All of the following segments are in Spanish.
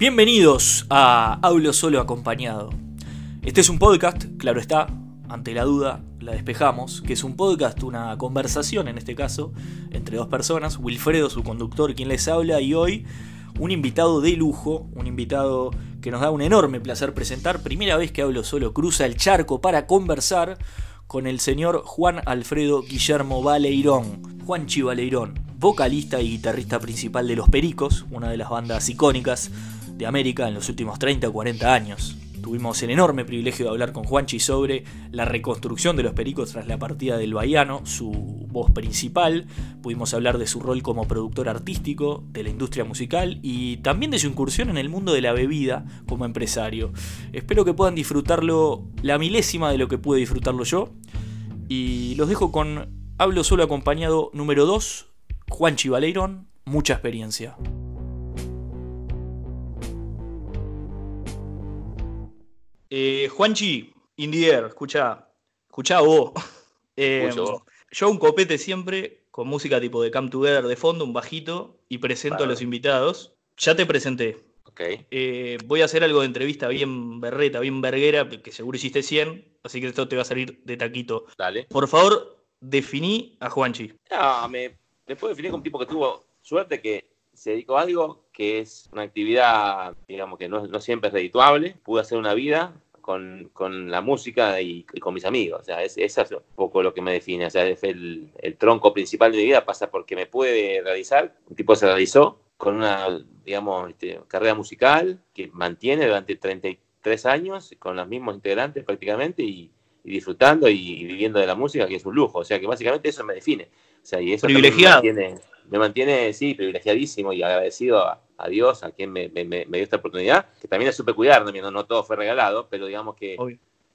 Bienvenidos a Hablo Solo Acompañado. Este es un podcast, claro está, ante la duda la despejamos, que es un podcast, una conversación en este caso, entre dos personas, Wilfredo, su conductor, quien les habla, y hoy un invitado de lujo, un invitado que nos da un enorme placer presentar, primera vez que hablo solo, cruza el charco para conversar con el señor Juan Alfredo Guillermo Baleirón. Juanchi Baleirón, vocalista y guitarrista principal de Los Pericos, una de las bandas icónicas de América en los últimos 30 o 40 años. Tuvimos el enorme privilegio de hablar con Juanchi sobre la reconstrucción de los Pericos tras la partida del Baiano, su voz principal. Pudimos hablar de su rol como productor artístico, de la industria musical y también de su incursión en el mundo de la bebida como empresario. Espero que puedan disfrutarlo la milésima de lo que pude disfrutarlo yo. Y los dejo con Hablo solo acompañado número 2, Juanchi Baleirón, mucha experiencia. Eh, Juanchi, Indier, escucha, escucha vos. Eh, yo un copete siempre con música tipo de Come Together de fondo, un bajito, y presento a los invitados. Ya te presenté. Okay. Eh, voy a hacer algo de entrevista bien berreta, bien verguera, que seguro hiciste 100, así que esto te va a salir de taquito. Dale. Por favor, definí a Juanchi. No, me, me puedo definir como un tipo que tuvo suerte que se dedicó a algo que es una actividad, digamos, que no, no siempre es redituable. Pude hacer una vida con, con la música y, y, con mis amigos. O sea, es, es, un poco lo que me define. O sea, es el, el, tronco principal de mi vida pasa porque me puede realizar. Un tipo se realizó con una, digamos, este, carrera musical que mantiene durante 33 años con los mismos integrantes prácticamente y, y disfrutando y, y viviendo de la música, que es un lujo. O sea, que básicamente eso me define. O sea, y eso privilegiado. Me mantiene, sí, privilegiadísimo y agradecido a, a Dios, a quien me, me, me, dio esta oportunidad, que también es supe cuidar, no, no todo fue regalado, pero digamos que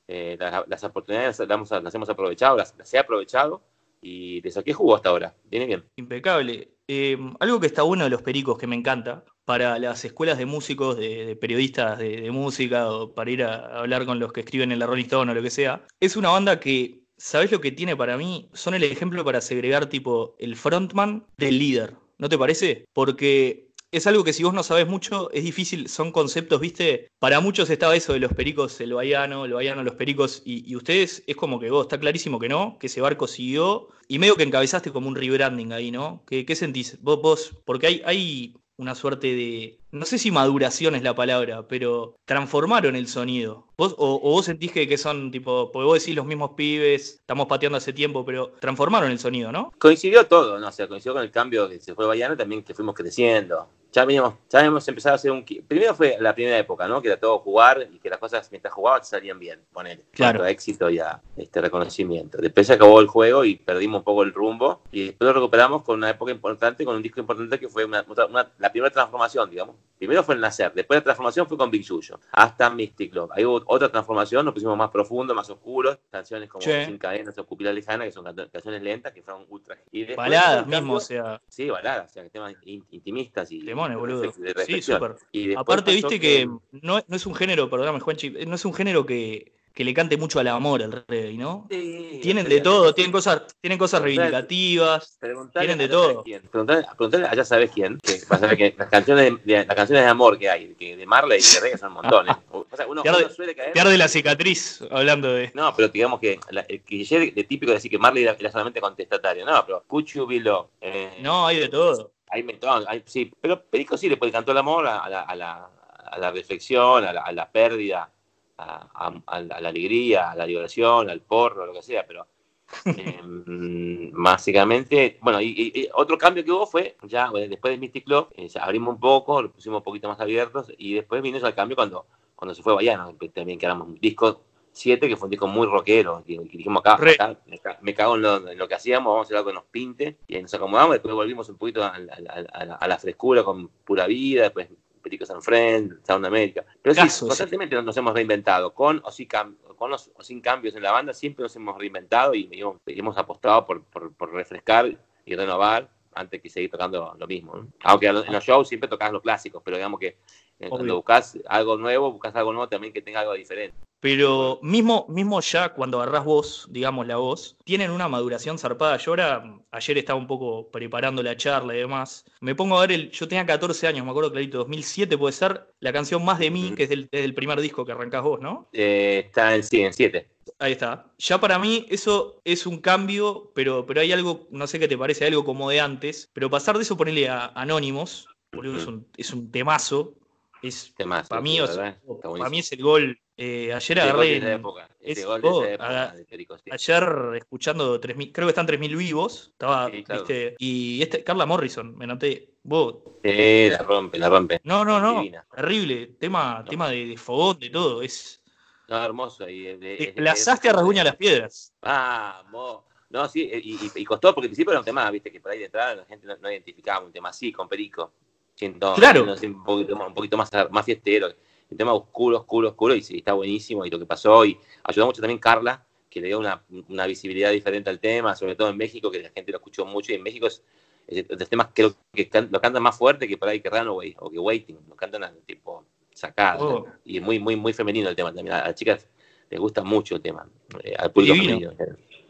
eh, las, las, oportunidades las, hemos, las hemos aprovechado, las, las, he aprovechado y le saqué jugo hasta ahora. Viene bien. Impecable. Eh, algo que está bueno de los pericos que me encanta, para las escuelas de músicos, de, de periodistas de, de, música, o para ir a hablar con los que escriben en la Rolling Stone o lo que sea, es una banda que ¿sabes lo que tiene para mí? Son el ejemplo para segregar tipo el frontman del líder. ¿No te parece? Porque es algo que si vos no sabes mucho, es difícil, son conceptos, viste, para muchos estaba eso de los pericos, el baiano, el baiano, los pericos, y, y, ustedes es como que vos, está clarísimo que no, que ese barco siguió, y medio que encabezaste como un rebranding ahí, ¿no? ¿Qué, qué sentís? Vos, vos, porque hay, hay una suerte de, no sé si maduración es la palabra, pero transformaron el sonido. ¿Vos, o, o, vos sentís que, que, son tipo, porque vos decís los mismos pibes, estamos pateando hace tiempo, pero transformaron el sonido, ¿no? Coincidió todo, ¿no? O sea, coincidió con el cambio que se fue Bayano también que fuimos creciendo. Ya veníamos, ya habíamos empezado a hacer un... Primero fue la primera época, ¿no? Que era todo jugar y que las cosas mientras jugabas salían bien, poner. Claro. A éxito y a este reconocimiento. Después se acabó el juego y perdimos un poco el rumbo y después lo recuperamos con una época importante, con un disco importante que fue una, una, la primera transformación, digamos. Primero fue el nacer, después la transformación fue con Big Yuyo, hasta Mystic Love. Ahí hubo otra transformación, nos pusimos más profundo, más oscuros, canciones como. Sin Cadenas o Cupila Lejana, que son can- canciones lentas, que fueron ultra. Y después, Baladas mismo, o sea, Sí, baladas, o sea, temas in- intimistas y de boludo. Sí, súper. Aparte, viste que no, no es un género, perdóname, Juanchi, no es un género que, que le cante mucho al amor el reggae, ¿no? Sí, Tienen de todo, tienen cosas, tienen cosas reivindicativas. preguntale tienen de a ya sabes todo. quién. Preguntale, preguntale a ya sabes quién. Que vas a ver que las canciones de, de- las canciones de amor que hay, que de Marley y de reggae son montones. O sea, uno, Pierde- uno suele caer. Pierde la cicatriz hablando de. No, pero digamos que la- el cliché de, de típico de decir que Marley era, era solamente contestatario. No, pero Cuchu Vilo. Eh, No, hay de todo. Hay mentón, hay- sí, pero Perico sí le cantar el amor a, la, a, la, a la reflexión, a la, pérdida, a, la, alegría, a la liberación, al porro, lo que sea, pero eh, básicamente, bueno, y, y- otro cambio que hubo fue, ya después de Mystic Club, eh, ya abrimos un poco, lo pusimos un poquito más abiertos, y después vino eso al cambio cuando, cuando se fue Bayano, también que éramos un disco 7, que fue un disco muy rockero, y, y dijimos acá, acá, me, ca- me cago en lo, en lo que hacíamos, vamos a hacer algo que nos pinte, y ahí nos acomodamos, después volvimos un poquito a, a- a- a la, a la frescura con Pura Vida, después Perico San Friend, Sound America. Pero Caso, sí. constantemente nos hemos reinventado, con o sin, con los- o sin cambios en la banda, siempre nos hemos reinventado y hemos, hemos apostado por, por, por refrescar y renovar antes que seguir tocando lo mismo. ¿no? Aunque en los shows siempre tocas los clásicos, pero digamos que eh, cuando buscas algo nuevo, buscas algo nuevo también que tenga algo diferente. Pero mismo, mismo ya cuando agarrás vos, digamos la voz, tienen una maduración zarpada. Yo ahora, ayer estaba un poco preparando la charla y demás, me pongo a ver, el, yo tenía 14 años, me acuerdo clarito, 2007 puede ser, la canción Más de mí, que es del, primer disco que arrancás vos, ¿no? Eh, está en, sí, en 7. Ahí está. Ya para mí eso es un cambio, pero, pero hay algo, no sé qué te parece, algo como de antes, pero pasar de eso ponerle a Anónimos, es un, es un temazo, es, temazo, para, mí, para mí es el gol. Eh, ayer agarré. Ayer escuchando 3000, creo que están 3000 vivos. Estaba, y este, Carla Morrison, me noté. Vos. la rompe, la rompe. No, no, no. Terrible. Tema, tema de, de fogón, de todo. Es, no, hermoso. Y, Desplazaste a Rasguña las Piedras. Vamos. No, sí, y, costó porque al principio era un tema, viste, que por ahí detrás la gente no, identificaba un tema así, con Perico. Siento, claro. un, poquito, más, más fiestero. Un tema oscuro, oscuro, oscuro, y sí, está buenísimo. Y lo que pasó, y ayudó mucho también Carla, que le dio una, visibilidad diferente al tema, sobre todo en México, que la gente lo escuchó mucho, y en México es, es de los temas que lo, cantan más fuerte que por ahí que Runaway o que Waiting, lo cantan tipo sacado. Oh. Y muy, muy, muy femenino el tema también. A, las chicas les gusta mucho el tema. Eh, al público femenino.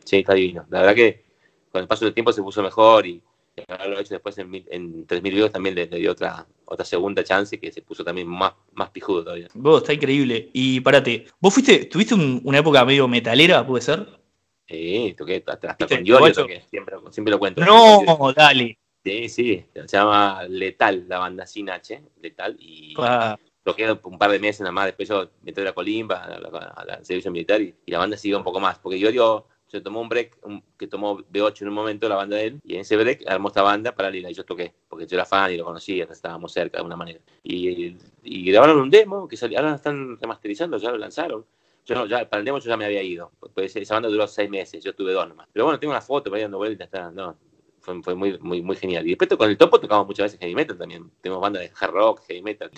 Sí, está divino. La verdad que con el paso del tiempo se puso mejor y haberlo hecho después en, en 3.000 videos también le, dio otra, otra segunda chance que se puso también más, más pijudo todavía. Vos, está increíble. Y párate, ¿vos fuiste, tuviste una época medio metalera, puede ser? Sí, toqué hasta, hasta con Yoli, siempre, siempre lo cuento. No, dale. Sí, sí, se llama Letal, la banda sin H, Letal, y toqué un par de meses nada más, después yo me a la colimba, a la, servicio militar y, la banda siguió un poco más, porque yo digo, se tomó un break que tomó B8 en un momento la banda de él, y en ese break armó esta banda paralela y yo toqué, porque yo era fan y lo conocía, estábamos cerca de alguna manera. Y, y grabaron un demo que salió, ahora están remasterizando, ya lo lanzaron. Yo ya, para el demo yo ya me había ido, pues esa banda duró seis meses, yo tuve dos nomás. Pero bueno, tengo una foto para ir dando vueltas, está, no, fue, muy, muy, muy genial. Y después con el topo tocamos muchas veces heavy metal también. Tenemos bandas de hard rock, heavy metal.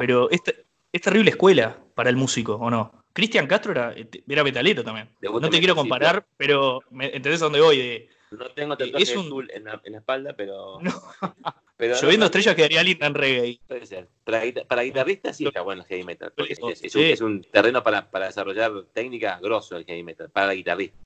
pero esta, es terrible escuela para el músico, ¿o no? Cristian Castro era, era metalero también. No te quiero comparar, pero ¿entendés a dónde voy? no tengo tatuaje es un... en, la, en la espalda, pero... pero Lloviendo estrellas quedaría lindo en reggae. Puede ser. Para, para guitarristas sí está bueno el heavy metal. es, un, terreno para, para, desarrollar técnica grosso el heavy metal, para la guitarrista.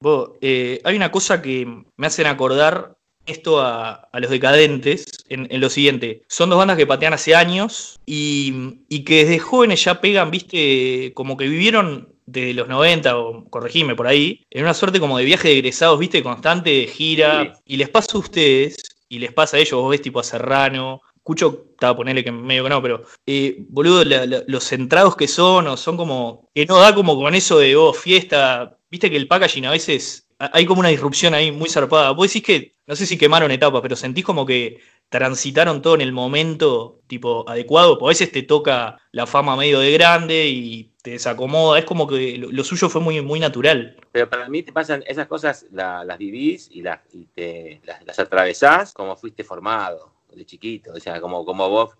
Eh, hay una cosa que me hacen acordar esto a, los decadentes en, lo siguiente. Son dos bandas que patean hace años y, que desde jóvenes ya pegan, viste, como que vivieron de los 90, o corregime por ahí, en una suerte como de viaje de egresados, viste, constante, de gira. Y les pasa a ustedes, y les pasa a ellos, vos ves tipo a Serrano, escucho, estaba ponerle que medio que no, pero eh, boludo, los centrados que son, o son como, que no da como con eso de, oh, fiesta, viste que el packaging a veces hay como una disrupción ahí muy zarpada. Vos decís que, no sé si quemaron etapas, pero sentís como que transitaron todo en el momento tipo adecuado, porque a veces te toca la fama medio de grande y te desacomoda, es como que lo, suyo fue muy, muy natural. Pero para mí te pasan esas cosas, las vivís y, las, te, las, atravesás como fuiste formado de chiquito, o sea, como, como vos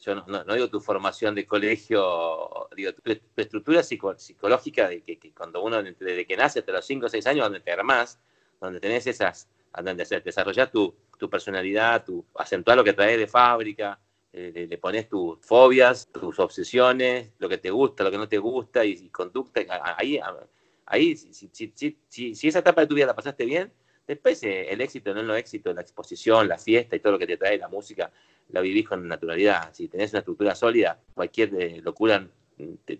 yo no, digo tu formación de colegio, digo tu, estructura psicológica de que, cuando uno, desde que nace hasta los 5 o 6 años, donde te armás, donde tenés esas, donde desarrollar tu, tu personalidad, tu, acentuar lo que traes de fábrica, eh, le, pones tus fobias, tus obsesiones, lo que te gusta, lo que no te gusta y, conducta, ahí, ahí si, esa etapa de tu vida la pasaste bien, después eh, el éxito, no el no éxito, la exposición, la fiesta y todo lo que te trae la música, la vivís con naturalidad. Si tenés una estructura sólida, cualquier eh, locura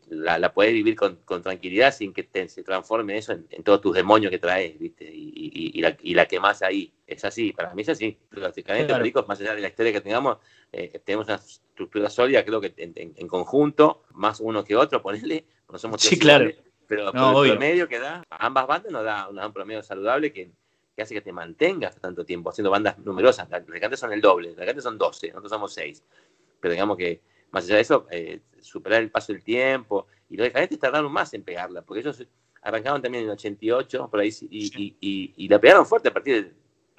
la, la podés vivir con, tranquilidad sin que se transforme eso en, todos tus demonios que traes, ¿viste? Y, la, y la quemás ahí. Es así, para mí es así. Los claro. más allá de la historia que tengamos, eh, tenemos una estructura sólida, creo que en, conjunto, más uno que otro, ponerle, no somos sí, claro. pero el promedio que da, ambas bandas nos da un promedio saludable que que hace que te mantengas tanto tiempo haciendo bandas numerosas. Las cantantes son el doble, las cantantes son 12, nosotros somos 6. Pero digamos que, más allá de eso, eh, superar el paso del tiempo. Y los decadentes tardaron más en pegarla, porque ellos arrancaban también en el 88, por ahí, y, la pegaron fuerte a partir de,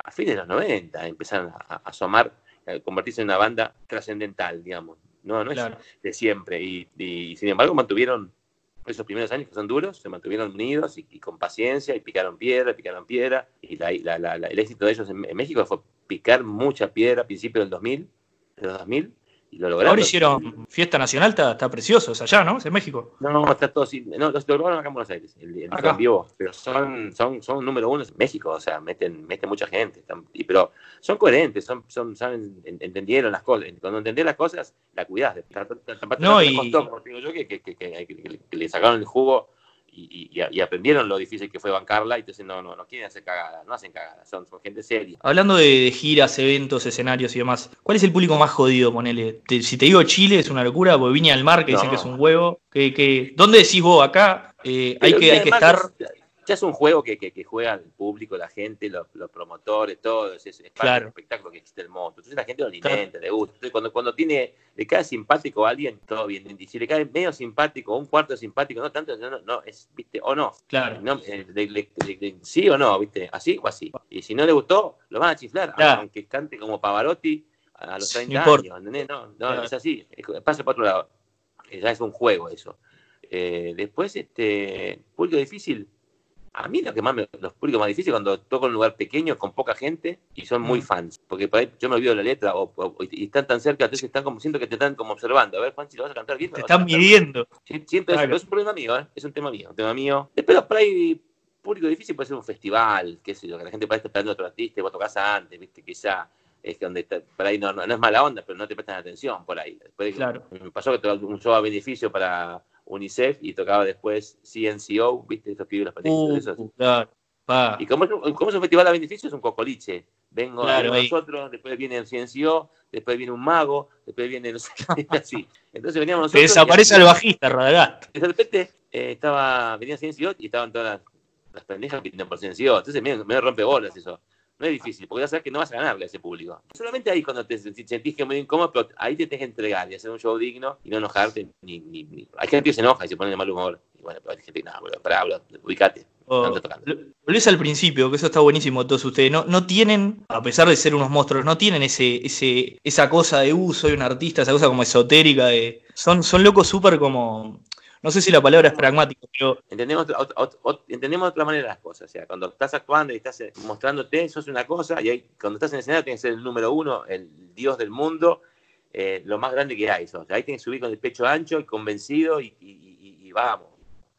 a fines de los 90, empezaron a, asomar, a convertirse en una banda trascendental, digamos. No, no es de siempre. y sin embargo mantuvieron esos primeros años que son duros, se mantuvieron unidos y, con paciencia y picaron piedra, picaron piedra. Y el éxito de ellos en, México fue picar mucha piedra a principios del 2000, de los 2000, lo lograron. Ahora hicieron fiesta nacional, está, está precioso, es allá, ¿no? Es en México. No, está todo así. No, los lograron acá en Buenos Aires, el, el Acá. en vivo. Pero son, son, son número uno en México, o sea, meten, meten mucha gente. están- y, pero son coherentes, son, son, saben, en- entendieron las cosas. Cuando entendés las cosas, la cuidás. No, y- como te digo yo, que, que- que- que le sacaron el jugo y, y- y aprendieron lo difícil que fue bancarla. Y entonces no, no, no quieren hacer cagadas, no hacen cagadas, son, son gente seria. Hablando de, de giras, eventos, escenarios y demás, ¿cuál es el público más jodido? Ponele. Te- si te digo Chile, es una locura, porque Viña del Mar, que dicen No. que es un huevo. Que, que, ¿Dónde decís vos acá? eh, hay que, hay que estar. es- ya es un juego que, que, que juega el público, la gente, los, los promotores, todo. Es, es parte Claro. del espectáculo que existe el monstruo. Entonces la gente lo alimenta, le gusta. Entonces cuando, cuando tiene, le cae simpático a alguien, todo bien. Y si le cae medio simpático, un cuarto simpático, no tanto, no, no, es, viste, o no. Claro. No, eh, le- le- le- le- sí o no, viste, así o así. Y si no le gustó, lo van a chiflar, Claro. aunque cante como Pavarotti a los No 30 importa. años, ¿entendés? No, no, Claro. es así, pasa para otro lado. Ya es un juego eso. Eh, después, este, público difícil. A mí lo que más me, los públicos más difíciles cuando toco en un lugar pequeño con poca gente y son muy Mm. fans, porque por ahí yo me olvido de la letra o, o- y están tan cerca, entonces están como siento que te están como observando, a ver Juan si lo vas a cantar bien. Te están midiendo. Sí, siento eso, Claro. pero es un problema mío, ¿eh? es un tema mío, un tema mío. Después por ahí, público difícil puede ser un festival, qué sé yo, que la gente parece estar esperando a otro artista y vos tocas antes, viste, quizá es donde está, por ahí no, no, no es mala onda, pero no te prestan atención por ahí. Después, Claro. Me pasó que un show a beneficio para UNICEF y tocaba después CNCO, viste, esos pibes, los Uh, esos. claro. Y como es, un, como es un festival a beneficio, es un cocoliche. Vengo Claro, nosotros, después viene el CNCO, después viene un mago, después viene qué, así. Entonces veníamos nosotros. desaparece el bajista, Radagast. de repente eh, estaba, venía CNCO y estaban todas las, las pendejas pidiendo por CNCO. Entonces me, me rompe bolas eso. No es difícil, porque ya sabes que no vas a ganarle a ese público. Solamente ahí cuando te sentís que muy incómodo, pero ahí te tenés que entregar y hacer un show digno y no enojarte. Ni, ni, ni- Hay gente que se enoja y se pone de mal humor. Y bueno, pero hay gente que no, boludo, pará, boludo, ubicate. O- No Volvés al principio, que eso está buenísimo todos ustedes. No, no tienen, a pesar de ser unos monstruos, no tienen ese, ese, esa cosa de uh, soy un artista, esa cosa como esotérica de. Son, son locos súper como. No sé si la palabra es pragmático, pero Entendemos, ot- ot- ot- entendemos de otra manera las cosas. O sea, cuando estás actuando y estás eh, mostrándote, sos una cosa, y ahí, cuando estás en el escenario tienes que ser el número uno, el dios del mundo, eh, lo más grande que hay. sos. Ahí tienes que subir con el pecho ancho y convencido y, y- y- y vamos,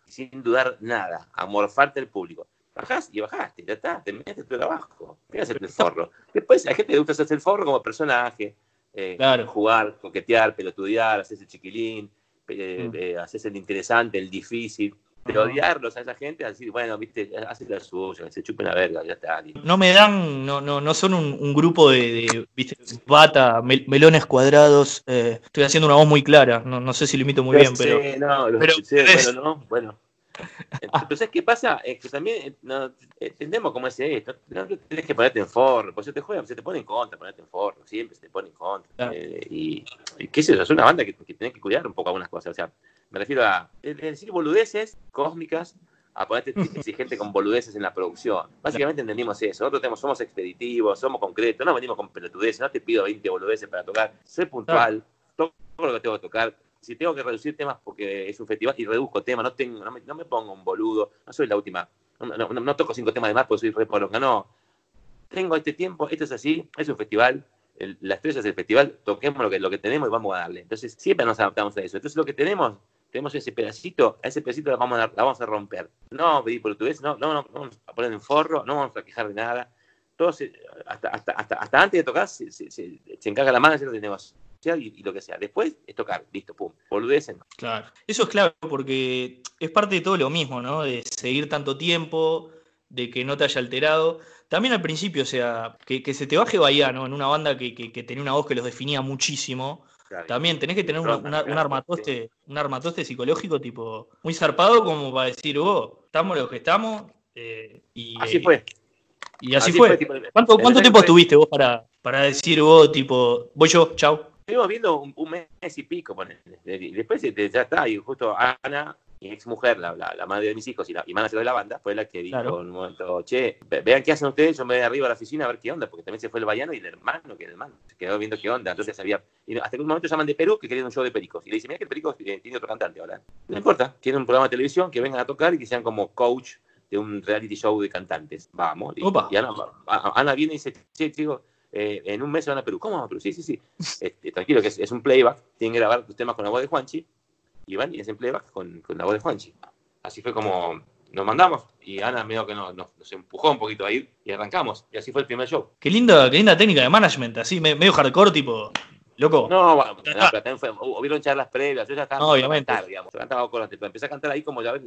sin dudar nada, a morfarte el público. Bajás y bajaste, ya está, te metes tu trabajo, hacer el forro. Después hay gente que le gusta hacerse el forro como personaje, eh, Claro. jugar, coquetear, pelotudear, hacerse chiquilín, eh, Mm. eh, hacerse el interesante, el difícil. Pero odiarlos a esa gente, decir, bueno, viste, hace la suya, se chupen la verga, ya está. no me dan, no, no, no son un, un grupo de, de, viste, bata, mel- melones cuadrados. eh, estoy haciendo una voz muy clara, no, no sé si lo imito muy bien, pero. Sí, no, pero ustedes- bueno, no, bueno. Pero ¿sabes qué pasa? Es que también eh, no, entendemos cómo es esto. No tenés que ponerte en forro, pues se te juega, se te pone en contra ponerte en forro, siempre se te pone en contra. Claro. Eh, y, y qué sé yo, es una banda que, que tenés que cuidar un poco algunas cosas. O sea, me refiero a es decir boludeces cósmicas a ponerte exigente con boludeces en la producción. Básicamente entendimos eso. Nosotros tenemos, somos expeditivos, somos concretos, no venimos con pelotudeces, no te pido 20 boludeces para tocar. Sé puntual, toco lo que tengo que tocar. Si tengo que reducir temas porque es un festival y reduzco temas, no, tengo, no, me, no me pongo un boludo, no soy la última, no, no- toco cinco temas de más porque soy re poronga, no. Tengo este tiempo, esto es así, es un festival, el- la estrella es el festival, toquemos lo que, lo que tenemos y vamos a darle. Entonces siempre nos adaptamos a eso. Entonces lo que tenemos, tenemos ese pedacito, a ese pedacito la vamos a, la vamos a romper. No pedir por tu vez, no, no, no, vamos a poner en forro, no vamos a quejar de nada. Todo hasta, hasta, hasta, hasta antes de tocar se, se, se- encarga la manager de negociar y, y lo que sea. Después es tocar, listo, pum. No. Claro. Eso es clave porque es parte de todo lo mismo, ¿no? De seguir tanto tiempo, de que no te haya alterado. También al principio, o sea, que, que se te baje Bahía, ¿no? En una banda que, que- que tenía una voz que los definía muchísimo. Claro. También tenés que tener una- un, claro, armatoste, un armatoste psicológico tipo muy zarpado como para decir, vos, estamos los que estamos. eh, y, Así fue. Y así, fue. tipo, ¿Cuánto, cuánto tiempo fue- estuviste vos para, para decir vos, tipo, voy yo, chau? Estuvimos viendo un, un mes y pico, ponele. Después ya está, y justo Ana, mi ex mujer, la, la, la madre de mis hijos y la y manager de la banda, fue la que dijo Claro. en un momento, che, ve- vean qué hacen ustedes, yo me voy arriba a la oficina a ver qué onda, porque también se fue el Bayano y el hermano, que el hermano, se quedó viendo qué onda, entonces había, y hasta que un momento llaman de Perú que querían un show de pericos, y le dicen, mira que el perico eh, tiene otro cantante ahora, no importa, tiene un programa de televisión, que vengan a tocar y que sean como coach de un reality show de cantantes, vamos, y, Ana, Ana viene y dice, che, chico, eh, en un mes se van a Perú. ¿Cómo vamos a Perú? Sí, sí, sí. Este, tranquilo, que es, es, un playback. Tienen que grabar los temas con la voz de Juanchi. Y van y hacen playback con, con la voz de Juanchi. Así fue como nos mandamos y Ana medio que nos, nos, empujó un poquito a ir y arrancamos. Y así fue el primer show. Qué linda, qué linda técnica de management, así medio hardcore, tipo. Loco. No, bueno, no, pero también fue, hubieron charlas previas, yo ya estaba no, obviamente. cantar, digamos, cantaba con pero empecé a cantar ahí como ya ves,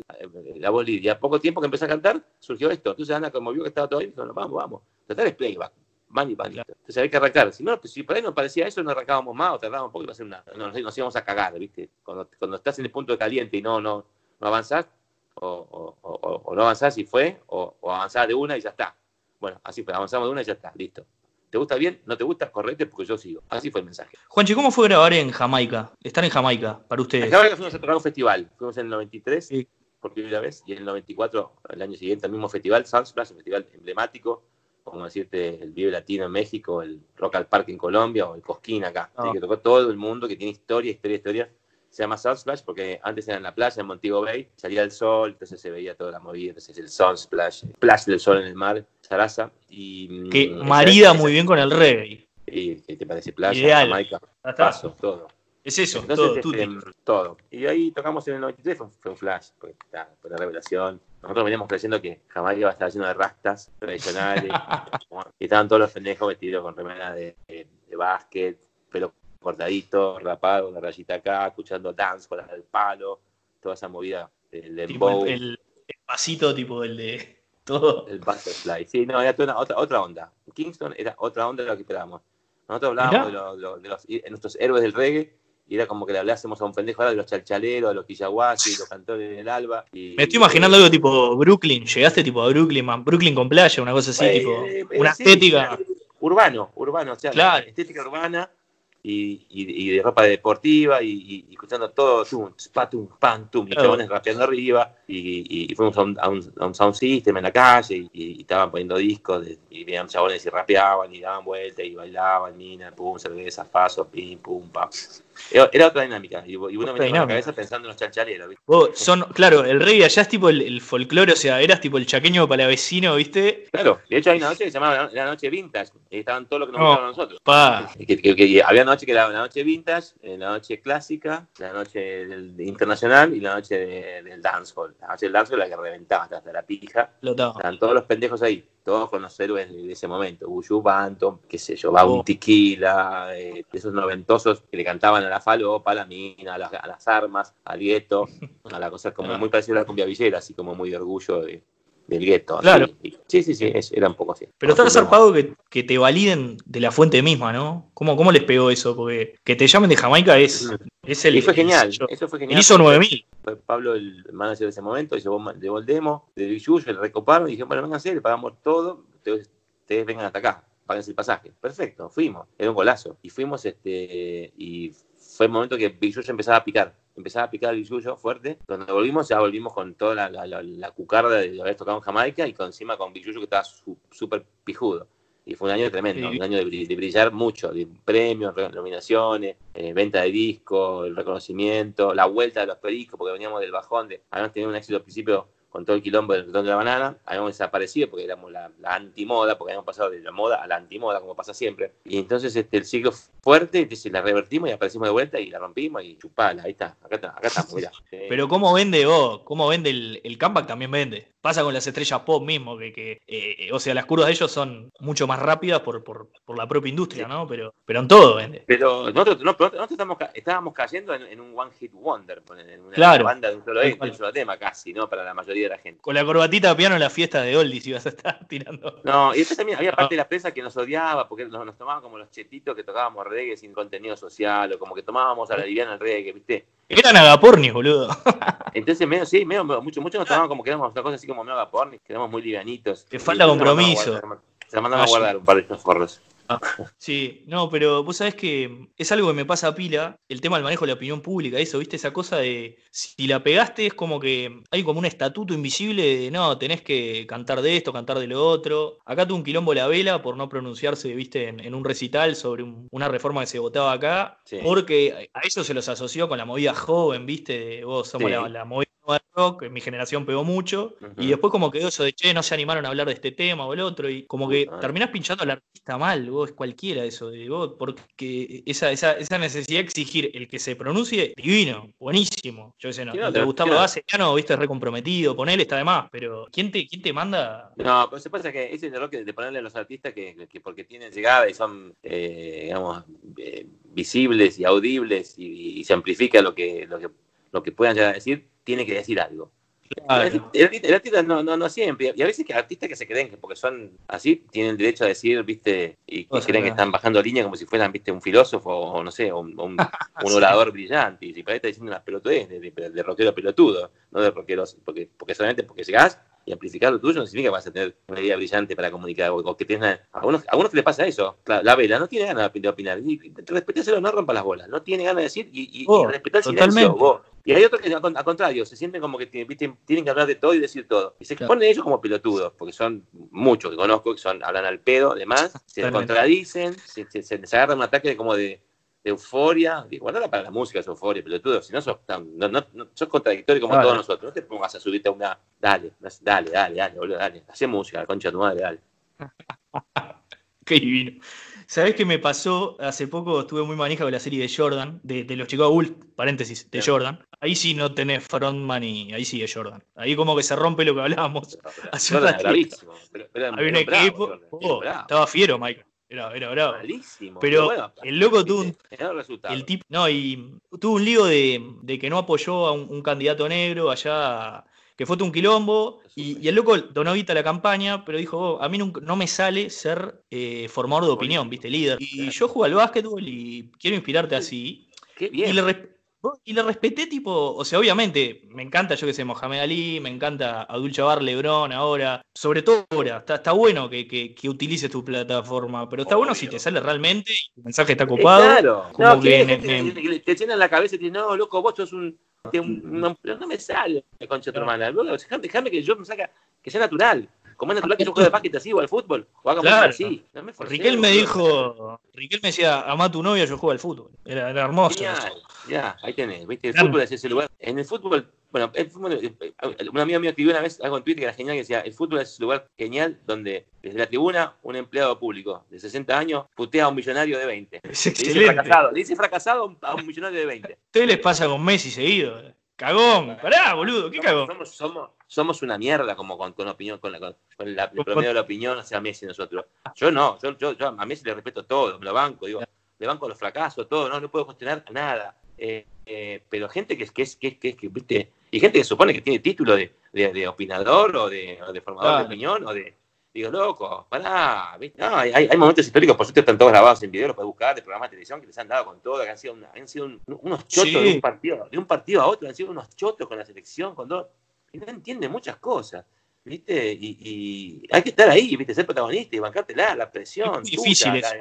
la voz y a poco tiempo que empecé a cantar, surgió esto. Entonces Ana, como vio que estaba todo ahí, dijo, vamos, vamos, tratar es playback, van y van. Claro. Entonces había que arrancar. Si no, pues, si por ahí nos parecía eso, no arrancábamos más o tardábamos un poco y iba a ser una, nos, nos, íbamos a cagar, ¿viste? Cuando, cuando estás en el punto de caliente y no, no, no avanzás, o, o, o no avanzás y fue, o, o avanzás de una y ya está. Bueno, así fue, avanzamos de una y ya está, listo. ¿Te gusta bien? ¿No te gusta? Correte porque yo sigo. Así fue el mensaje. Juanchi, ¿cómo fue grabar en Jamaica? Estar en Jamaica, para ustedes. En Jamaica fuimos a tocar un festival. Fuimos en el 93, sí. por primera vez, y en el 94, el año siguiente, el mismo festival, Sunsplash, un festival emblemático, como decirte, el Vive Latino en México, el Rock al Parque en Colombia o el Cosquín acá. Oh. Así que tocó todo el mundo que tiene historia, historia, historia se llama Sunsplash porque antes era en la playa, en Montego Bay, salía el sol, entonces se veía toda la movida, entonces el Sunsplash, splash del sol en el mar, Sarasa. Y, mm, que marida muy bien con el reggae. Y ¿qué te parece? Playa, Ideal. Jamaica, paso, todo. Es eso, entonces, todo, este, todo. Y ahí tocamos en el 93, fue, fue un flash, fue, fue una revelación. Nosotros veníamos creyendo que Jamaica iba a estar lleno de rastas tradicionales. y estaban todos los pendejos vestidos con remera de, de, de básquet, pelo cortadito, rapado, una rayita acá, escuchando dance con el palo, toda esa movida del dembow. El, el, el, pasito tipo el de todo. El butterfly, sí, no, era toda una, otra, otra onda. Kingston era otra onda de lo que esperábamos. Nosotros hablábamos de, lo, lo, de, los, de nuestros héroes del reggae y era como que le hablásemos a un pendejo ahora de los chalchaleros, de los quillahuasi, los cantores del alba. Y, Me estoy imaginando algo tipo Brooklyn, llegaste tipo a Brooklyn, man, Brooklyn con playa, una cosa así, eh, tipo, eh, una sí, estética. Urbano, urbano, o sea, claro. estética urbana y, y, y, de ropa deportiva y, y escuchando todo, tum, spatum, pam, tum, y chabones rapeando arriba, y, fuimos a un, a, un, a un, sound system en la calle, y, estaban poniendo discos, de, y venían chabones y rapeaban, y daban vueltas, y bailaban, mina, pum, cerveza, paso, pim, pum, pam. Era, era otra dinámica, y, uno venía con la cabeza pensando en los chanchaleros. Oh, son, claro, el reggae allá es tipo el, el folclore, o sea, eras tipo el chaqueño para vecino, ¿viste? Claro, de hecho hay una noche que se llamaba la noche vintage, y estaban todos los que nos No, gustaban nosotros. Pa. Que, que, que había noche que era la noche vintage, eh, la noche clásica, la noche del, internacional y la noche de, del dancehall. La noche del dancehall la que reventaba hasta la pija. Estaban todos los pendejos ahí, todos con los héroes de ese momento. Buju Banton, qué sé yo, Bounty Oh. Tequila, eh, esos noventosos que le cantaban a la falopa, a la mina, a las, a las armas, al gueto, a la cosa como muy parecida a la cumbia villera, así como muy de orgullo de, del gueto. así. Claro. Sí, sí, sí, es- era un poco así. Pero está zarpado que, que te validen de la fuente misma, ¿no? ¿Cómo, ¿Cómo les pegó eso? Porque que te llamen de Jamaica es, es el. y fue genial, el eso fue Él genial. hizo 9000. fue Pablo el manager de ese momento, llevó, llevó el demo de Yuyo, le recoparon y dijeron, bueno, vénganse, le pagamos todo, ustedes, ustedes vengan hasta acá, páguense el pasaje. Perfecto, fuimos, era un golazo. Y fuimos, este, y fue el momento que Big empezaba a picar, empezaba a picar el Yuyo fuerte. Cuando volvimos, ya volvimos con toda la, la, la, la cucarda de haber tocado en Jamaica y con, encima con Big Yuyo que estaba su- súper pijudo. Y fue un año tremendo, Sí. un año de, de brillar mucho, de premios, re- nominaciones, eh, venta de discos, el reconocimiento, la vuelta de los pericos, porque veníamos del bajón de, habíamos tenido un éxito al principio con todo el quilombo del retón de la banana, habíamos desaparecido porque éramos la, la antimoda, porque habíamos pasado de la moda a la antimoda, como pasa siempre. Y entonces este, el ciclo fue fuerte, entonces la revertimos y aparecimos de vuelta y la rompimos y chupala, ahí está, acá, está, acá estamos, mirá. Eh, Pero cómo vende vos, cómo vende el, el comeback también vende. Pasa con las estrellas pop mismo, que, que eh, o sea, las curvas de ellos son mucho más rápidas por, por, por la propia industria, ¿no? Pero, pero en todo vende. Pero nosotros, no, pero nosotros estamos estábamos cayendo en, en un one hit wonder, en una Claro. banda de un solo, de un solo tema casi, ¿no? Para la mayoría la gente. Con la corbatita de piano en la fiesta de Oldies ibas a estar tirando. No, y después también había parte de la prensa que nos odiaba porque nos, nos tomaban como los chetitos que tocábamos reggae sin contenido social o como que tomábamos a la liviana el reggae, ¿viste? Eran agapornis, boludo. Entonces, medio, sí, medio, mucho, mucho nos tomaban como que éramos una cosa así como medio porni, que éramos muy livianitos. Te falta se mandaban a compromiso. guardar, Se la mandaban a Ah, guardar un par de estos forros. Sí, no, pero vos sabés que es algo que me pasa a pila, el tema del manejo de la opinión pública, eso, ¿viste? Esa cosa de si la pegaste es como que hay como un estatuto invisible de no, tenés que cantar de esto, cantar de lo otro. Acá tuvo un quilombo la vela por no pronunciarse, ¿viste? En, en un recital sobre un- una reforma que se votaba acá, Sí. porque a ellos se los asoció con la movida joven, ¿viste? De vos somos Sí. la, la movida de rock, en mi generación pegó mucho, y después como quedó eso de, che, no se animaron a hablar de este tema o el otro, y como que terminás pinchando al artista mal, vos, es cualquiera eso, de vos, porque esa, esa, esa necesidad de exigir el que se pronuncie, divino, buenísimo. Yo sé, no, no te Gustavo Base, ya no, viste, recomprometido, ponele, está de más, pero ¿quién te, quién te manda? No, pero se pasa que ese es el error de ponerle a los artistas que, que porque tienen llegada y son, eh, digamos, eh, visibles y audibles y, se amplifica lo que, lo que, lo que puedan llegar a decir, tiene que decir algo. El, artista no, no, no, siempre. Y a veces que artistas que se creen que porque son así, tienen derecho a decir, viste, y que creen que están bajando línea como si fueran, viste, un filósofo o no sé, un, un, orador brillante. Y si para ahí está diciendo unas pelotudez de, de, de, rockero pelotudo, no de rockeros, porque, porque solamente porque llegás y amplificar lo tuyo no significa que vas a tener una idea brillante para comunicar o, que tienes a algunos, a algunos que les pasa eso. la vela no tiene ganas de opinar. Respetáselo, no rompa las bolas. No tiene ganas de decir y, y, oh, el silencio. Y hay otros que, al contrario, se sienten como que tienen, tienen que hablar de todo y decir todo. Y se ponen ellos como pelotudos, porque son muchos que conozco que son hablan al pedo, además, se contradicen, se, se, se, agarran un ataque como de de euforia, guardala para la música, es euforia, pero si no sos, no, no, sos contradictorio como todos nosotros, no te pongas a subirte a una, dale, dale, dale, dale, boludo, dale, hacé música, concha de tu madre, dale. Qué divino. ¿Sabés qué me pasó? Hace poco estuve muy manija con la serie de Jordan, de, los Chicago Bulls, paréntesis, de Jordan. Ahí sí no tenés frontman y ahí sí es Jordan. Ahí como que se rompe lo que hablábamos. hace Jordan bravísimo. Había un equipo. Oh, estaba fiero, Michael. Era, era bravo. Malísimo. Pero, el loco tuvo un. El tipo, no, y tuvo un lío de, de que no apoyó a un, candidato negro allá, que fue un quilombo. Y, el loco donó guita a la campaña, pero dijo: oh, A mí no, me sale ser eh, formador de opinión, ¿viste? Líder. Y yo juego al básquetbol y quiero inspirarte así. Qué bien. Y le, y le respeté, tipo, o sea, obviamente, me encanta, yo que sé, Mohamed Ali, me encanta Abdul Jabbar, Lebron ahora, sobre todo ahora, está, está bueno que, que, utilices tu plataforma, pero está bueno si te sale realmente y tu mensaje está ocupado. claro, no, que, te llenan la cabeza y te dicen, no, loco, vos sos un, pero no me sale, concha tu hermana, déjame que yo me saca, que sea natural. Como es natural que yo juegue de básquet así o al fútbol, o haga claro. así. No me Riquel me dijo, Riquel me decía, ama a tu novia, yo juego al fútbol. Era, era hermoso. Ya, ahí tenés, ¿viste? El fútbol es ese lugar. En el fútbol, bueno, el fútbol, eh, eh, un amigo mío escribió una vez algo en Twitter que era genial, que decía, el fútbol es ese lugar genial donde desde la tribuna un empleado público de 60 años putea a un millonario de 20. Es le dice fracasado, le dice fracasado a un millonario de 20. ¿Qué les pasa con Messi seguido? Cagón, pará, boludo, ¿qué cagón? Somos, somos, somos una mierda como con, con opinión, con, la, con la, el promedio de la opinión hacia Messi nosotros. Yo no, yo, yo, yo, a Messi le respeto todo, me lo banco, digo, le banco los fracasos, todo, no, no puedo cuestionar nada. Eh, eh, pero gente que es, que es, que es, que ¿viste? Y gente que supone que tiene título de, de, opinador o de, de formador de opinión o de, Digo, loco, pará, ¿viste? No, hay, hay, momentos históricos, por suerte están todos grabados en video, los puedes buscar, de programas de televisión que les han dado con todo, que han sido, han sido unos chotos de un partido, de un partido a otro, han sido unos chotos con la selección, con todo. Y no entienden muchas cosas, ¿viste? Y, hay que estar ahí, ¿viste? Ser protagonista y bancártela, la presión. Es difícil eso.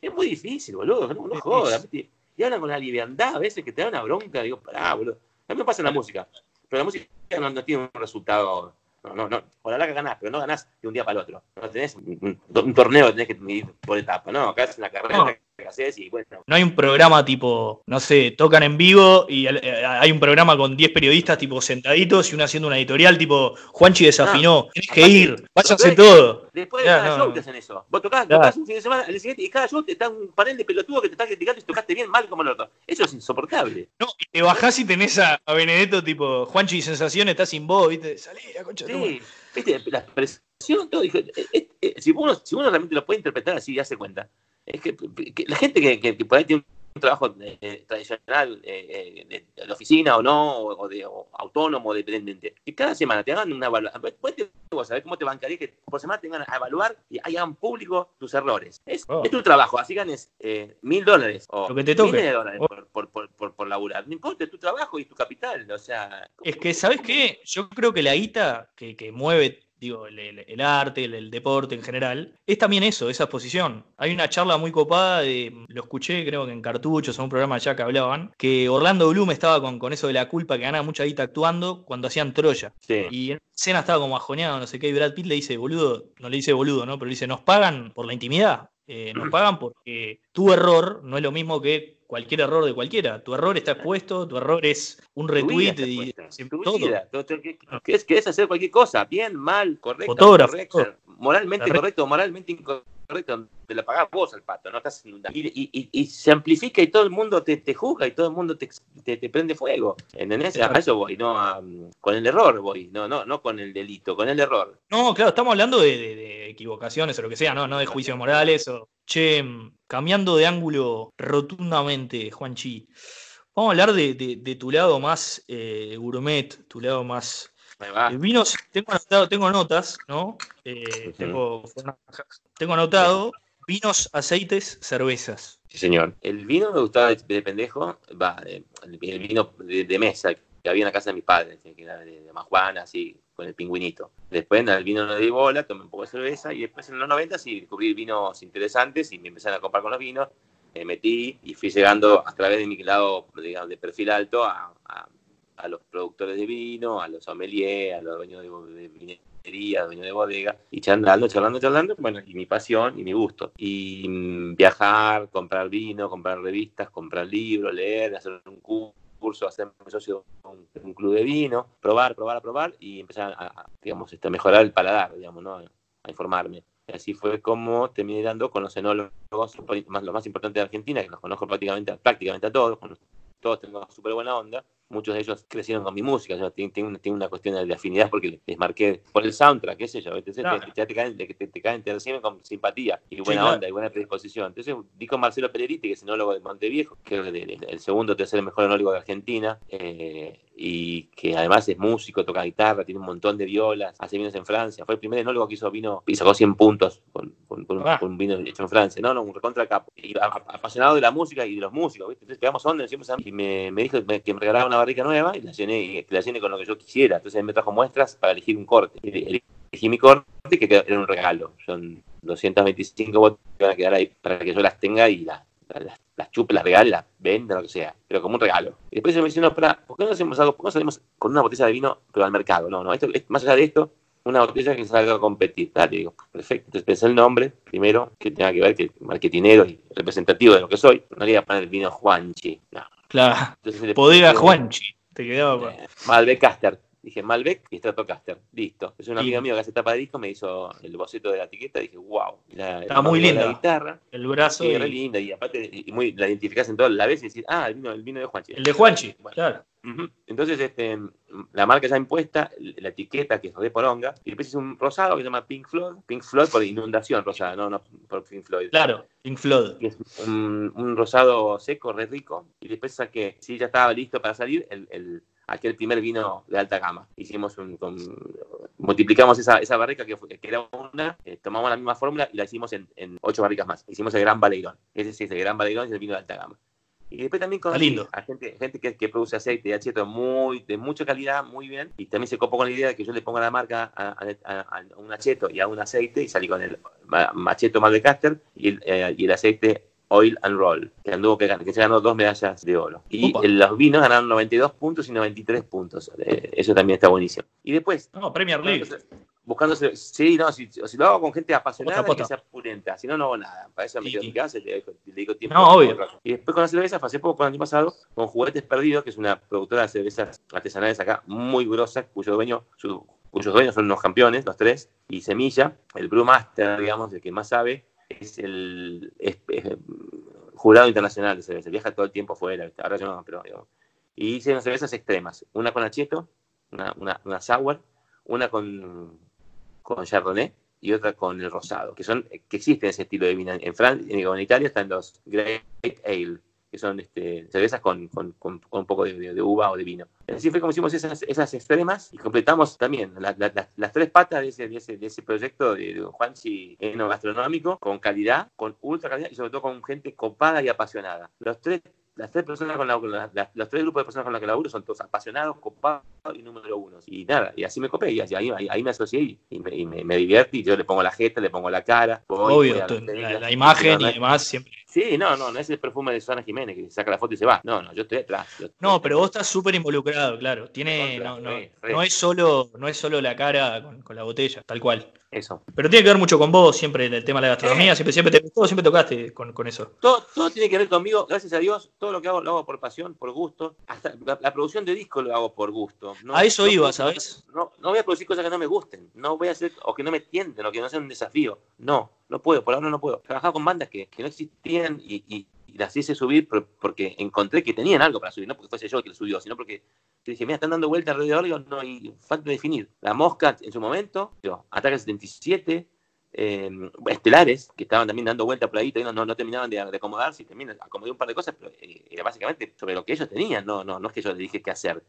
Es muy difícil, boludo, no, no jodas, Y hablan con la liviandad a veces que te da una bronca, digo, pará, boludo. A mí me pasa en la música, pero la música no tiene un resultado no, no, no. Ojalá que ganás, pero no ganás de un día para el otro. No tenés un, torneo que tenés que medir por etapa, ¿no? Acá es una carrera que haces y bueno. No hay un programa tipo, no sé, tocan en vivo y eh, hay un programa con 10 periodistas tipo sentaditos y uno haciendo una editorial tipo Juanchi desafinó. No, tenés que ir, váyanse todo. Después de cada show te hacen eso. Vos tocás, tocás un fin de semana, el siguiente, y cada show te está un panel de pelotudos que te está criticando y tocaste bien, mal como el otro. Eso es insoportable. No, y te bajás y tenés a, Benedetto tipo, Juanchi sensación, está sin voz, ¿viste? Salí, la concha Sí, viste, la expresión, todo. Dijo, eh, eh, si, uno, si uno realmente lo puede interpretar así, ya se cuenta. Es que, la gente que, que, que por ahí tiene un trabajo eh, tradicional eh, eh, de, la oficina o no, o, de autónomo, dependiente, y cada semana te hagan una evaluación. Vos sabés cómo te bancaría que por semana tengan a evaluar y hagan público tus errores. Es, oh. es tu trabajo, así ganes mil dólares o Lo que te toque. miles de dólares oh. por, por, por, por, laburar. No importa, es tu trabajo y tu capital. O sea. Es que, ¿sabes qué? Yo creo que la guita que, que mueve digo, el, arte, el, deporte en general, es también eso, esa exposición. Hay una charla muy copada, de, lo escuché creo que en Cartuchos, en un programa ya que hablaban, que Orlando Bloom estaba con, con eso de la culpa que ganaba mucha guita actuando cuando hacían Troya. Y en escena estaba como ajoneado, no sé qué, y Brad Pitt le dice, boludo, no le dice boludo, ¿no? Pero le dice, nos pagan por la intimidad. Eh, nos pagan porque tu error no es lo mismo que cualquier error de cualquiera. Tu error está expuesto, tu error es un retweet y todo. ¿Querés, hacer cualquier cosa, bien, mal, correcto, moralmente correcto, moralmente incorrecto correcto, te la pagás vos al pato, no estás y, y, se amplifica y todo el mundo te, te juzga y todo el mundo te, te, prende fuego. ¿Entendés? A eso voy, no con el error voy, no, no, no con el delito, con el error. No, claro, estamos hablando de, equivocaciones o lo que sea, no, no de juicios morales o. Che, cambiando de ángulo rotundamente, Juanchi. Vamos a hablar de, tu lado más eh, gourmet, tu lado más eh, vinos, tengo anotado, tengo notas, ¿no? Eh, tengo, anotado vinos, aceites, cervezas. Sí, señor. El vino me gustaba de, pendejo, va, el, vino de, mesa que había en la casa de mis padres, que era de, de Majuana, así, con el pingüinito. Después el vino di bola, tomé un poco de cerveza y después en los 90 sí descubrí vinos interesantes y me empezaron a comprar con los vinos. Me metí y fui llegando a través de mi lado, digamos, de perfil alto a a los productores de vino, a los sommeliers, a los dueños de, a los dueños de bodega, y charlando, charlando, charlando, bueno, y mi pasión y mi gusto. Y mm, viajar, comprar vino, comprar revistas, comprar libros, leer, hacer un curso, hacer socio de un, club de vino, probar, probar, probar, y empezar a, digamos, este, mejorar el paladar, digamos, ¿no? A informarme. Así fue como terminé dando con los enólogos, más, los más importantes de Argentina, que los conozco prácticamente, prácticamente a todos, todos tengo súper buena onda muchos de ellos crecieron con mi música, yo tengo, una cuestión de afinidad porque les marqué por el soundtrack, qué sé yo, te, te, caen, te, caen, te reciben con simpatía y buena onda y buena predisposición. Entonces di con Marcelo Peleriti, que es enólogo de Monteviejo, que es el, segundo o tercer mejor enólogo de Argentina, eh, y que además es músico, toca guitarra, tiene un montón de violas, hace vinos en Francia, fue el primer enólogo que hizo vino y sacó 100 puntos con, ah. un vino hecho en Francia, no, no, un recontra capo. Y apasionado de la música y de los músicos, ¿viste? Entonces pegamos onda, y me, me dijo que me regalaba una barrica nueva y la llené, la llené con lo que yo quisiera. Entonces me trajo muestras para elegir un corte. Elegí mi corte, que era un regalo. Son 225 botas que van a quedar ahí para que yo las tenga y las, las, las chupe, las regale, venda, lo que sea. Pero como un regalo. Y después se me dice, no, espera, ¿por qué no hacemos algo? ¿Por qué no salimos con una botella de vino, pero al mercado? No, no, esto, más allá de esto, una botella que salga a competir. Dale, digo, perfecto. Entonces pensé el nombre, primero, que tenga que ver, que marketinero y representativo de lo que soy. No le iba a poner vino Juanchi, no. Claro, Podega Juanchi. Te quedaba. Eh, Malbec Caster. Dije Malbec y Stratocaster. Listo. Es un amigo mío que hace tapa de disco, me hizo el boceto de la etiqueta. Dije, wow. Está muy linda. La guitarra. El brazo. Sí, y... re linda. Y aparte, y muy, la identificás en toda la vez y decís, ah, el vino, el vino de Juanchi. El de Juanchi, claro. Entonces, este, la marca ya impuesta, la etiqueta que es de poronga, y después es un rosado que se llama Pink Floyd, Pink Floyd por inundación rosada, no, no por Pink Floyd. Claro, Pink Floyd. es un, rosado seco, re rico, y después saqué, sí, ya estaba listo para salir, el, el aquel primer vino de alta gama. Hicimos un, multiplicamos esa, esa barrica que, que era una, eh, tomamos la misma fórmula y la hicimos en, en, ocho barricas más. Hicimos el Gran Baleirón. Ese sí es el Gran Baleirón, es el vino de alta gama. Y después también con a gente, gente que, que, produce aceite de acheto muy, de mucha calidad, muy bien. Y también se copó con la idea de que yo le ponga la marca a, un acheto y a un aceite y salí con el macheto Maldecaster y el, eh, y el aceite Oil and Roll, que anduvo que, que se ganó dos medallas de oro. Y los vinos ganaron 92 puntos y 93 puntos. Eh, eso también está buenísimo. Y después. No, Premier League buscándose. Sí, no, si, si, lo hago con gente apasionada, que sea purenta. Si no, no hago nada. Para eso me quedo en mi casa y le, digo tiempo. No, obvio. Y después con la cerveza, hace poco, el año pasado, con Juguetes Perdidos, que es una productora de cervezas artesanales acá muy grosa, cuyo dueño, cuyos dueños son unos campeones, los tres, y Semilla, el Brewmaster, digamos, el que más sabe, es el jurado internacional de cerveza. Viaja todo el tiempo fuera, ahora yo no, pero. y hice unas cervezas extremas. Una con acheto, una, una, una sour, una con con Chardonnay y otra con el rosado, que son que existen ese estilo de vino. En Francia, en Italia están los Great Ale, que son este, cervezas con, un poco de, uva o de vino. Así fue como hicimos esas, extremas y completamos también las tres patas de ese, de ese, de ese proyecto de, Juanchi Eno gastronómico, con calidad, con ultra calidad y sobre todo con gente copada y apasionada. Los tres las tres personas con la, los tres grupos de personas con las que laburo son todos apasionados, copados y número uno. Y nada, y así me copé, y ahí, ahí, me asocié y, me, y me, divierto y yo le pongo la jeta, le pongo la cara. Obvio, la, imagen y demás siempre. Sí, no, no, no es el perfume de Susana Jiménez que saca la foto y se va. No, no, yo estoy atrás. no, pero vos estás súper involucrado, claro. Tiene, no, no, no, es solo, no es solo la cara con, con la botella, tal cual. Eso. Pero tiene que ver mucho con vos, siempre el tema de la gastronomía, siempre, siempre te gustó, siempre tocaste con, con, eso. Todo, todo tiene que ver conmigo, gracias a Dios, todo lo que hago lo hago por pasión, por gusto. Hasta la, producción de disco lo hago por gusto. A eso iba, ¿sabes? No, no voy a producir cosas que no me gusten, no voy a hacer, o que no me tienten, o que no sean un desafío. No, no puedo, por ahora no puedo. Trabajaba con bandas que, que no existían y, y, las hice subir porque encontré que tenían algo para subir, no porque fuese yo que lo subió, sino porque dije, mira, están dando vueltas alrededor, digo, no, hay falta definir. La Mosca en su momento, yo, Ataque 77, eh, estelares, que estaban también dando vueltas por ahí, no, no, terminaban de, acomodarse, y también acomodé un par de cosas, pero eh, era básicamente sobre lo que ellos tenían, no, no, no es que yo les dije qué hacer,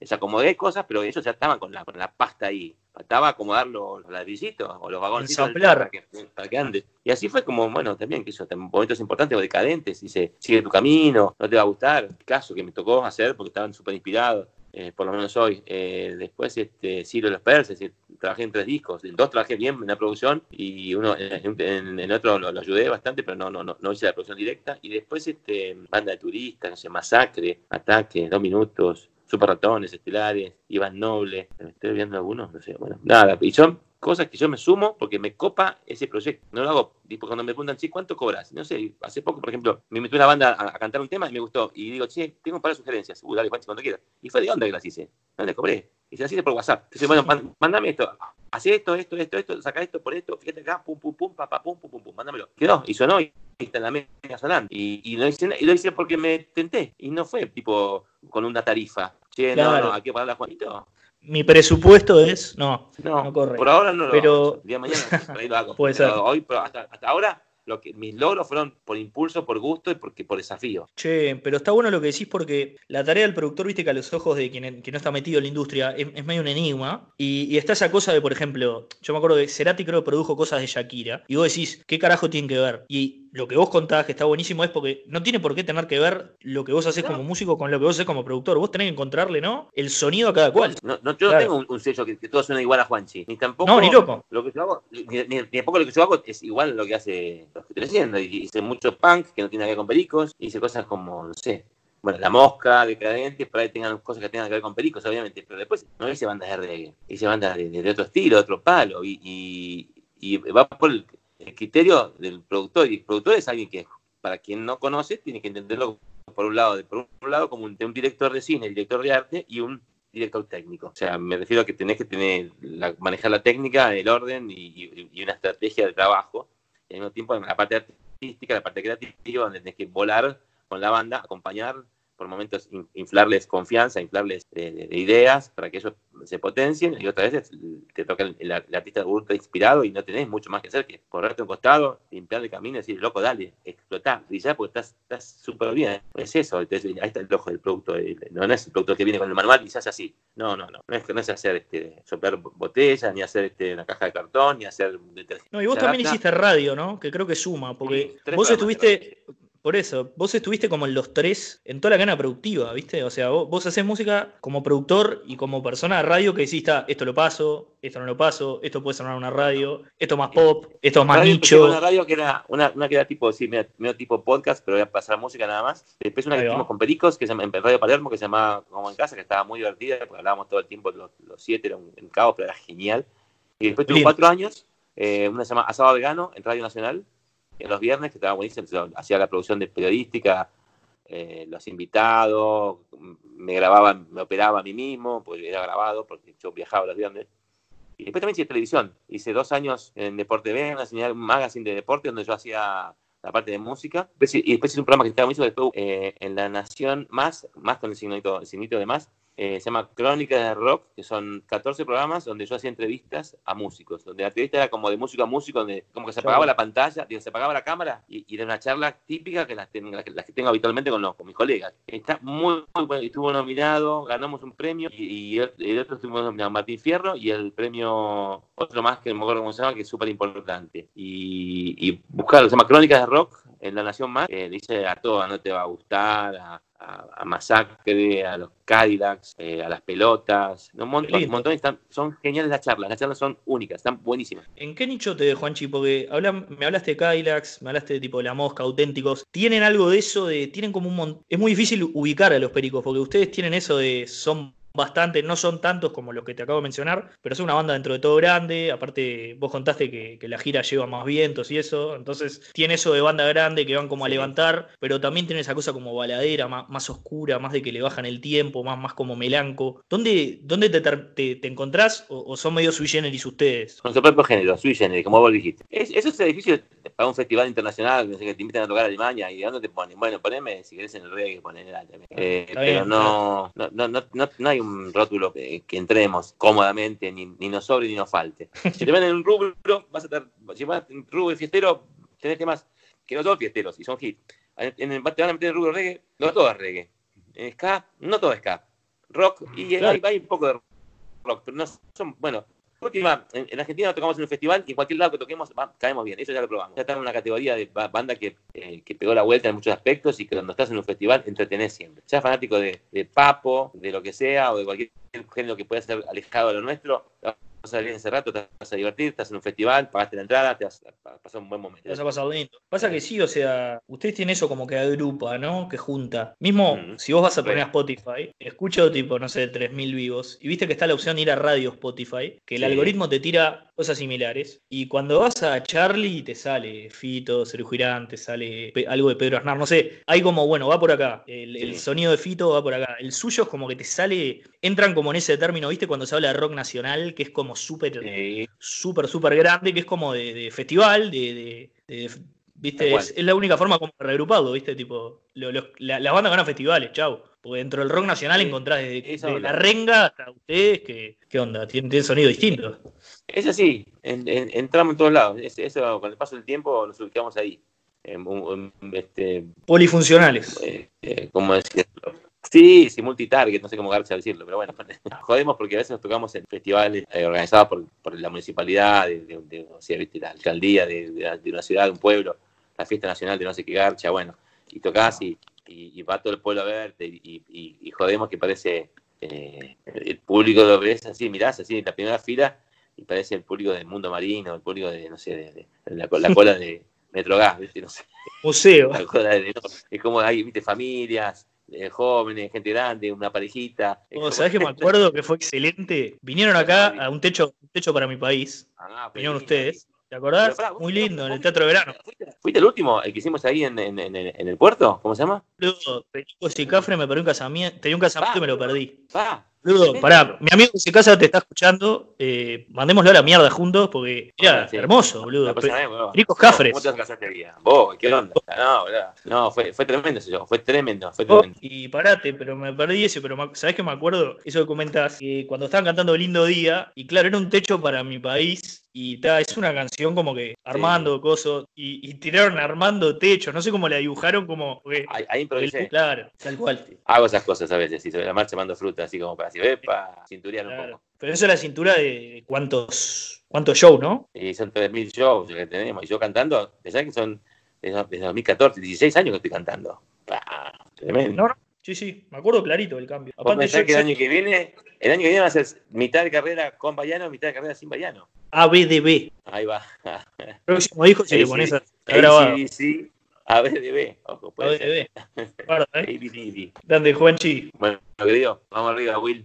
les acomodé cosas, pero ellos ya estaban con la, con la pasta ahí. Faltaba acomodar los, ladrillitos o los vagones para que, para que ande. Y así fue como, bueno, también que eso, momentos importantes o decadentes, dice, sigue tu camino, no te va a gustar. El caso que me tocó hacer porque estaban súper inspirados. Eh, por lo menos hoy. Eh, después, este, Ciro los Persas, trabajé en tres discos. En dos trabajé bien en la producción y uno en, otro lo, ayudé bastante, pero no, no, no, no hice la producción directa. Y después, este, banda de turistas, no sé, Masacre, Ataque, Dos Minutos, Super Ratones, Estelares, Iván Noble, ¿me estoy viendo algunos? No sé, bueno, nada, y son cosas que yo me sumo porque me copa ese proyecto. No lo hago, tipo, cuando me preguntan, sí, ¿cuánto cobras? No sé, hace poco, por ejemplo, me metí una banda a, cantar un tema y me gustó. Y digo, che, tengo un par de sugerencias. Uh, dale, Juanchi, cuando quieras. Y fue de onda que las hice. No le cobré. Y se las hice por WhatsApp. Entonces, bueno, mándame esto. Hacé esto, esto, esto, esto, saca esto por esto, fíjate acá, pum, pum, pum, papá, pum, pum, pum, pum, mándamelo. Quedó, y sonó, y está en la media sonando. Y, y, lo hice, y lo hice porque me tenté. Y no fue, tipo, con una tarifa. Che, no, no, hay que pagarla, Juanito. Mi presupuesto es. No, no, corre. Por ahora no lo pero... El día de mañana por ahí lo hago. Puede ser. Hoy, pero hasta, hasta ahora lo que, mis logros fueron por impulso, por gusto y porque, por desafío. Che, pero está bueno lo que decís porque la tarea del productor, viste que a los ojos de quien, no está metido en la industria es, medio un enigma. Y, está esa cosa de, por ejemplo, yo me acuerdo de Cerati creo que produjo cosas de Shakira. Y vos decís, ¿qué carajo tienen que ver? Y lo que vos contás, que está buenísimo, es porque no tiene por qué tener que ver lo que vos haces como músico con lo que vos haces como productor. Vos tenés que encontrarle, ¿no? El sonido a cada cual. No, no yo no tengo un, sello que, todo suena igual a Juanchi. Ni tampoco. No, ni loco. Lo que yo hago, ni, tampoco lo que yo hago es igual a lo que hace lo que estoy haciendo. Hice mucho punk que no tiene que ver con pericos. Hice cosas como, no sé, bueno, La Mosca, Decadentes, por ahí tengan cosas que tengan que ver con pericos, obviamente, pero después no hice bandas de reggae, hice bandas de, otro estilo, de otro palo, y, y, y va por el, el criterio del productor. Y el productor es alguien que, para quien no conoce, tiene que entenderlo por un lado, por un lado como un, director de cine, director de arte y un director técnico. O sea, me refiero a que tenés que tener manejar la técnica, el orden y, una estrategia de trabajo. Y al mismo tiempo, la parte artística, la parte creativa, donde tenés que volar con la banda, acompañar por momentos inflarles confianza, inflarles de, ideas para que ellos se potencien y otras veces te toca el, artista ultra inspirado y no tenés mucho más que hacer que correrte un costado, limpiar el camino y decir, loco, dale, explotá, brillar porque estás súper bien. Es eso, ahí está el ojo del producto, no es el producto que viene con el manual y se hace así. No, no, no, no es, no es hacer este, soplar botellas, ni hacer este, una caja de cartón, ni hacer... No, y vos también hiciste radio, ¿no? Que creo que suma, porque vos estuviste... Por eso, vos estuviste como en los tres, en toda la gana productiva, ¿viste? O sea, vos, haces música como productor y como persona de radio que decís, esto lo paso, esto no lo paso, esto puede sonar una radio, esto más pop, esto es más nicho. Una radio que era, una, una que era tipo, sí, medio, tipo podcast, pero voy a pasar música nada más. Después una que hicimos con Pericos, que se llama, en Radio Palermo, que se llamaba Como en Casa, que estaba muy divertida, porque hablábamos todo el tiempo, los, los siete, era un, caos, pero era genial. Y después tuve cuatro años, eh, una se llama Asado Vegano, en Radio Nacional, en los viernes, que estaba buenísimo, hacía la producción de periodística, eh, los invitados, me grababa, me operaba a mí mismo, pues era grabado, porque yo viajaba los viernes. Y después también hice televisión, hice dos años en Deporte B, una señal, un magazine de deporte, donde yo hacía la parte de música. Y después hice un programa que estaba buenísimo después eh, en La Nación Más, más con el signito, el signito de más, eh, se llama Crónicas de Rock, que son 14 programas donde yo hacía entrevistas a músicos, donde la entrevista era como de músico a músico, donde como que se apagaba la pantalla, digo, se apagaba la cámara y, era una charla típica que las, las, que tengo habitualmente con, los, con mis colegas. Está muy, muy bueno, estuvo nominado, ganamos un premio y, el, otro estuvo nominado Martín Fierro y el premio, otro más que no me acuerdo cómo se llama, que es súper importante. Y, y buscarlo, se llama Crónicas de Rock en La Nación Más, eh, dice a todo, no te va a gustar, a a, Masacre, a los Cadillacs, eh, a las pelotas, un montón, un montón están, son geniales las charlas, las charlas son únicas, están buenísimas. ¿En qué nicho te Juanchi? Porque me hablaste de Cadillacs, me hablaste de tipo La Mosca, auténticos, ¿tienen algo de eso de, tienen como un montón, es muy difícil ubicar a los pericos, porque ustedes tienen eso de, son bastante, no son tantos como los que te acabo de mencionar, pero es una banda dentro de todo grande. Aparte, vos contaste que, la gira lleva más vientos y eso, entonces tiene eso de banda grande que van como a levantar, pero también tiene esa cosa como baladera, más, oscura, más de que le bajan el tiempo, más, más como melanco. ¿Dónde, dónde te, te, encontrás o, son medio sui generis ustedes? Con su propio género, sui generis, como vos dijiste. eso es difícil para un festival internacional, que te invitan a tocar a Alemania y ¿de dónde te ponen? Bueno, poneme, si querés en el reggae, poneme eh, pero no, no, no, no, no hay un rótulo que, entremos cómodamente, ni, nos sobre ni nos falte. Si te ven en un rubro, vas a tener, si vas en rubro fiestero, tenés temas que no son fiesteros y son hits. En, en, te van a meter rubro reggae, no todo es reggae. En ska, no todo es ska. Rock, y hay, hay un poco de rock, pero no son, bueno, última, en, Argentina tocamos en un festival y en cualquier lado que toquemos caemos bien. Eso ya lo probamos. Ya está en una categoría de banda que, eh, que, pegó la vuelta en muchos aspectos y que cuando estás en un festival entretenés siempre. Seas fanático de, de papo, de lo que sea o de cualquier género que pueda ser alejado de lo nuestro, salir ese rato, te vas a divertir, estás en un festival, pagaste la entrada, te vas a pasar un buen momento. Te vas a pasar lindo. Pasa que sí, o sea, ustedes tienen eso como que agrupa, ¿no? Que junta. Mismo, si vos vas a poner a Spotify, escucho tipo, no sé, 3.000 vivos, y viste que está la opción de ir a radio Spotify, que el algoritmo te tira cosas similares, y cuando vas a Charlie te sale Fito, Sergio Girán, te sale algo de Pedro Aznar, no sé, hay como, bueno, va por acá, el, el sonido de Fito va por acá, el suyo es como que te sale, entran como en ese término, viste, cuando se habla de rock nacional, que es como súper, súper, súper grande, que es como de, festival, de, ¿viste? Es, la única forma como reagrupado, ¿viste? Tipo, las bandas van a festivales, chau. Porque dentro del rock nacional encontrás desde la renga hasta ustedes, que, ¿qué onda? Tienen, sonido distinto. Es así, entramos en todos lados. eso, con el paso del tiempo nos ubicamos ahí. este, Polifuncionales. Eh, eh, ¿Cómo decirlo? Sí, sí, multitarget, no sé cómo garcha decirlo, pero bueno, jodemos porque a veces nos tocamos en festivales eh, organizados por, la municipalidad, de, o sea, la alcaldía de, una ciudad, de un pueblo, la fiesta nacional de no sé qué garcha, bueno, y tocas y, va todo el pueblo a verte y, jodemos que parece eh, el público lo ves así, mirás así en la primera fila y parece el público del mundo marino, el público de, no sé, de, la, cola de Metrogas, ¿viste? No sé. Museo. es como hay, viste, familias, eh, jóvenes, gente grande, una parejita. Oh, ¿Sabes que me acuerdo que fue excelente? Vinieron acá a un techo, un techo para mi país. Ah, Vinieron ustedes. ¿Te acordás? Muy lindo, en el Teatro de Verano. ¿Fuiste, el último, el que hicimos ahí en, en, en, el puerto? ¿Cómo se llama? Luego, y Cafre me perdí un casamiento, tenía un casamiento y me lo perdí. Ludo, pará, mi amigo que se casa te está escuchando, eh, mandémoslo a la mierda juntos porque era hermoso, boludo. Ricos Cafres. ¿Cómo te casaste Vos, ¿qué onda? No, boludo. No, fue, fue tremendo ese fue tremendo, fue oh, tremendo. y parate, pero me perdí ese, pero ¿sabés que me acuerdo? Eso que comentas, que cuando estaban cantando Lindo Día, y claro, era un techo para mi país, y ta, es una canción como que armando cosas y, tiraron armando techo, no sé cómo la dibujaron como ahí, ahí improvisé. claro, tal cual. Hago esas cosas a veces, y sobre la marcha mando fruta, así como para así, epa, cinturear un poco. Pero eso es la cintura de cuántos cuántos shows, ¿no? Y son 3.000 shows que tenemos, y yo cantando, pensás que son desde 2014, 16 años que estoy cantando. tremendo. Sí, sí, me acuerdo clarito del cambio. Aparte, yo, que el año que viene, el año que viene va a ser mitad de carrera con Bayano, mitad de carrera sin Bayano. ABDB. Ahí va. Próximo hijo, si le pones a. Sí. ABDB. Ojo, puede ABDB. Guarda, ¿eh? Grande, Juanchi. Bueno, querido, vamos arriba, Will.